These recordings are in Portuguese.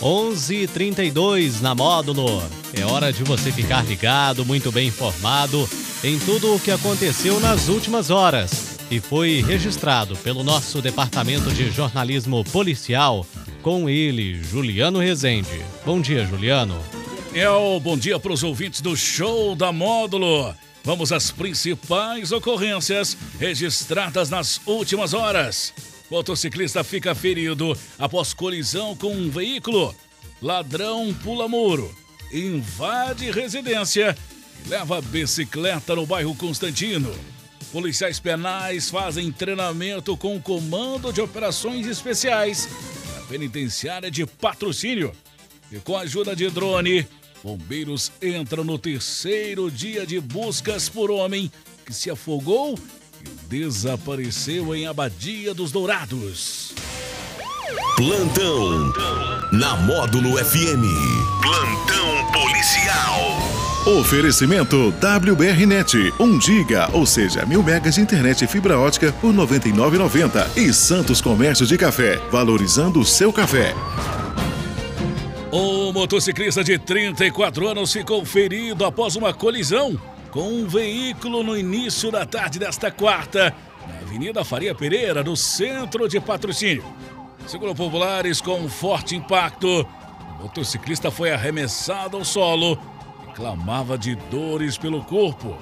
11:32 na Módulo. É hora de você ficar ligado, muito bem informado em tudo o que aconteceu nas últimas horas e foi registrado pelo nosso departamento de jornalismo policial com ele, Juliano Rezende. Bom dia, Juliano. Daniel, bom dia para os ouvintes do Show da Módulo. Vamos às principais ocorrências registradas nas últimas horas. Motociclista fica ferido após colisão com um veículo. Ladrão pula muro, invade residência e leva bicicleta no bairro Constantino. Policiais penais fazem treinamento com o Comando de Operações Especiais na penitenciária de patrocínio. E com a ajuda de drone, bombeiros entram no terceiro dia de buscas por homem que se afogou desapareceu em Abadia dos Dourados. Plantão na Módulo FM. Plantão policial. Oferecimento WBRnet, 1 giga, ou seja, mil megas de internet e fibra ótica por 99,90 e Santos Comércio de Café, valorizando o seu café. O motociclista de 34 anos ficou ferido após uma colisão com um veículo no início da tarde desta quarta, na Avenida Faria Pereira, no centro de patrocínio. Segundo populares, com um forte impacto, o motociclista foi arremessado ao solo e clamava de dores pelo corpo.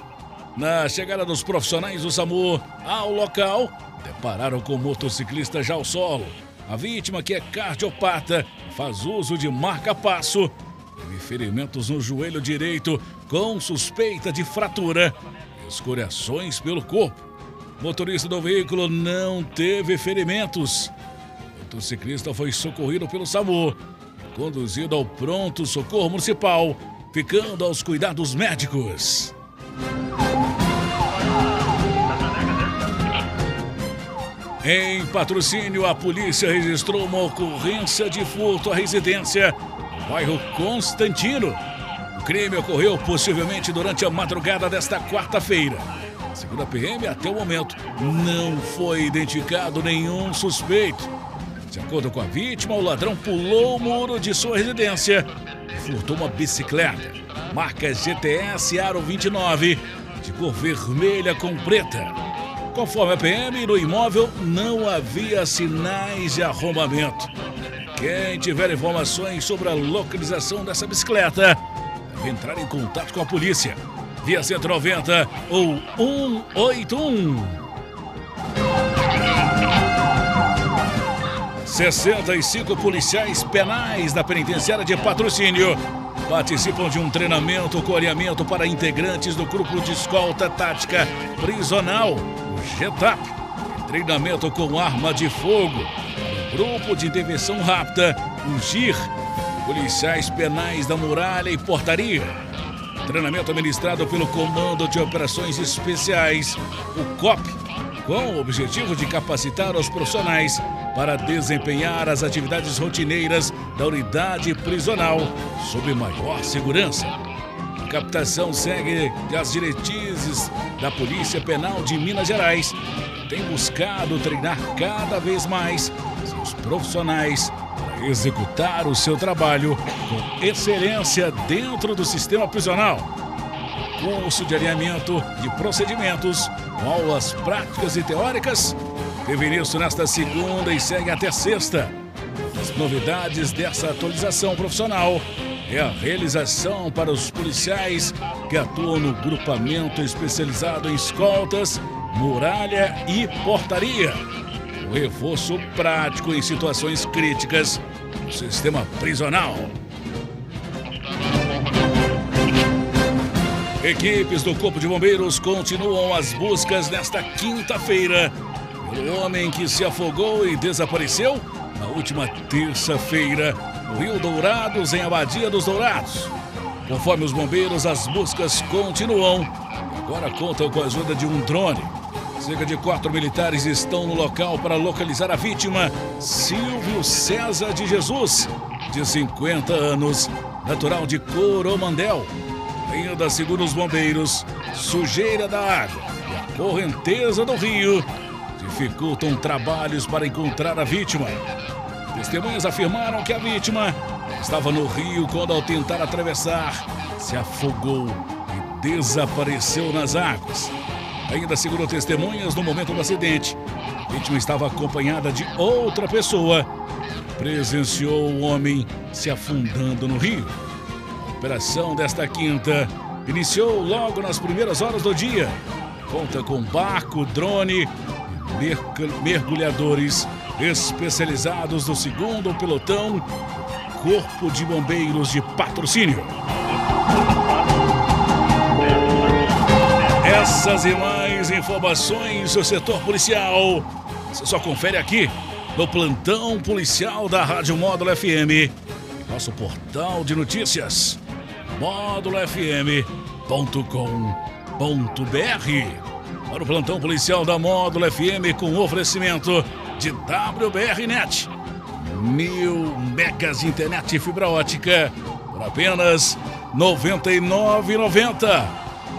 Na chegada dos profissionais do SAMU ao local, depararam com o motociclista já ao solo. A vítima, que é cardiopata, faz uso de marca-passo, teve ferimentos no joelho direito com suspeita de fratura e escoriações pelo corpo. O motorista do veículo não teve ferimentos. O motociclista foi socorrido pelo SAMU e conduzido ao pronto socorro municipal, ficando aos cuidados médicos. Em patrocínio, a polícia registrou uma ocorrência de furto à residência bairro Constantino. O crime ocorreu possivelmente durante a madrugada desta quarta-feira. Segundo a PM, até o momento não foi identificado nenhum suspeito. De acordo com a vítima, o ladrão pulou o muro de sua residência e furtou uma bicicleta, marca GTS Aro 29, de cor vermelha com preta. Conforme a PM, no imóvel não havia sinais de arrombamento. Quem tiver informações sobre a localização dessa bicicleta, deve entrar em contato com a polícia via 190 ou 181. 65 policiais penais da penitenciária de patrocínio participam de um treinamento com alinhamento para integrantes do grupo de escolta tática prisional, o GETAP. Treinamento com arma de fogo. Grupo de intervenção rápida, o GIR. Policiais penais da muralha e portaria. Treinamento administrado pelo Comando de Operações Especiais, o COP, com o objetivo de capacitar os profissionais para desempenhar as atividades rotineiras da unidade prisional sob maior segurança. A captação segue as diretrizes da Polícia Penal de Minas Gerais, tem buscado treinar cada vez mais seus profissionais para executar o seu trabalho com excelência dentro do sistema prisional curso de alinhamento de procedimentos, aulas práticas e teóricas. Teve início nesta segunda e segue até sexta. As novidades dessa atualização profissional é a realização para os policiais que atuam no grupamento especializado em escoltas, muralha e portaria. O reforço prático em situações críticas do sistema prisional. Equipes do Corpo de Bombeiros continuam as buscas nesta quinta-feira pelo homem que se afogou e desapareceu na última terça-feira no Rio Dourados, em Abadia dos Dourados. Conforme os bombeiros, as buscas continuam. Agora contam com a ajuda de um drone. Cerca de quatro militares estão no local para localizar a vítima, Silvio César de Jesus, de 50 anos, natural de Coromandel. Ainda segundo os bombeiros, sujeira da água e a correnteza do rio dificultam trabalhos para encontrar a vítima. Testemunhas afirmaram que a vítima estava no rio quando, ao tentar atravessar, se afogou e desapareceu nas águas. Ainda segundo testemunhas, no momento do acidente, a vítima estava acompanhada de outra pessoa. Presenciou o homem se afundando no rio. A operação desta quinta iniciou logo nas primeiras horas do dia. Conta com barco, drone e mergulhadores especializados do segundo pelotão Corpo de Bombeiros de Patrocínio. Essas e mais informações do setor policial você só confere aqui no plantão policial da Rádio Módulo FM, nosso portal de notícias módulofm.com.br. Para o plantão policial da Módulo FM com oferecimento de WBRnet. Mil megas internet e fibra ótica por apenas R$ 99,90.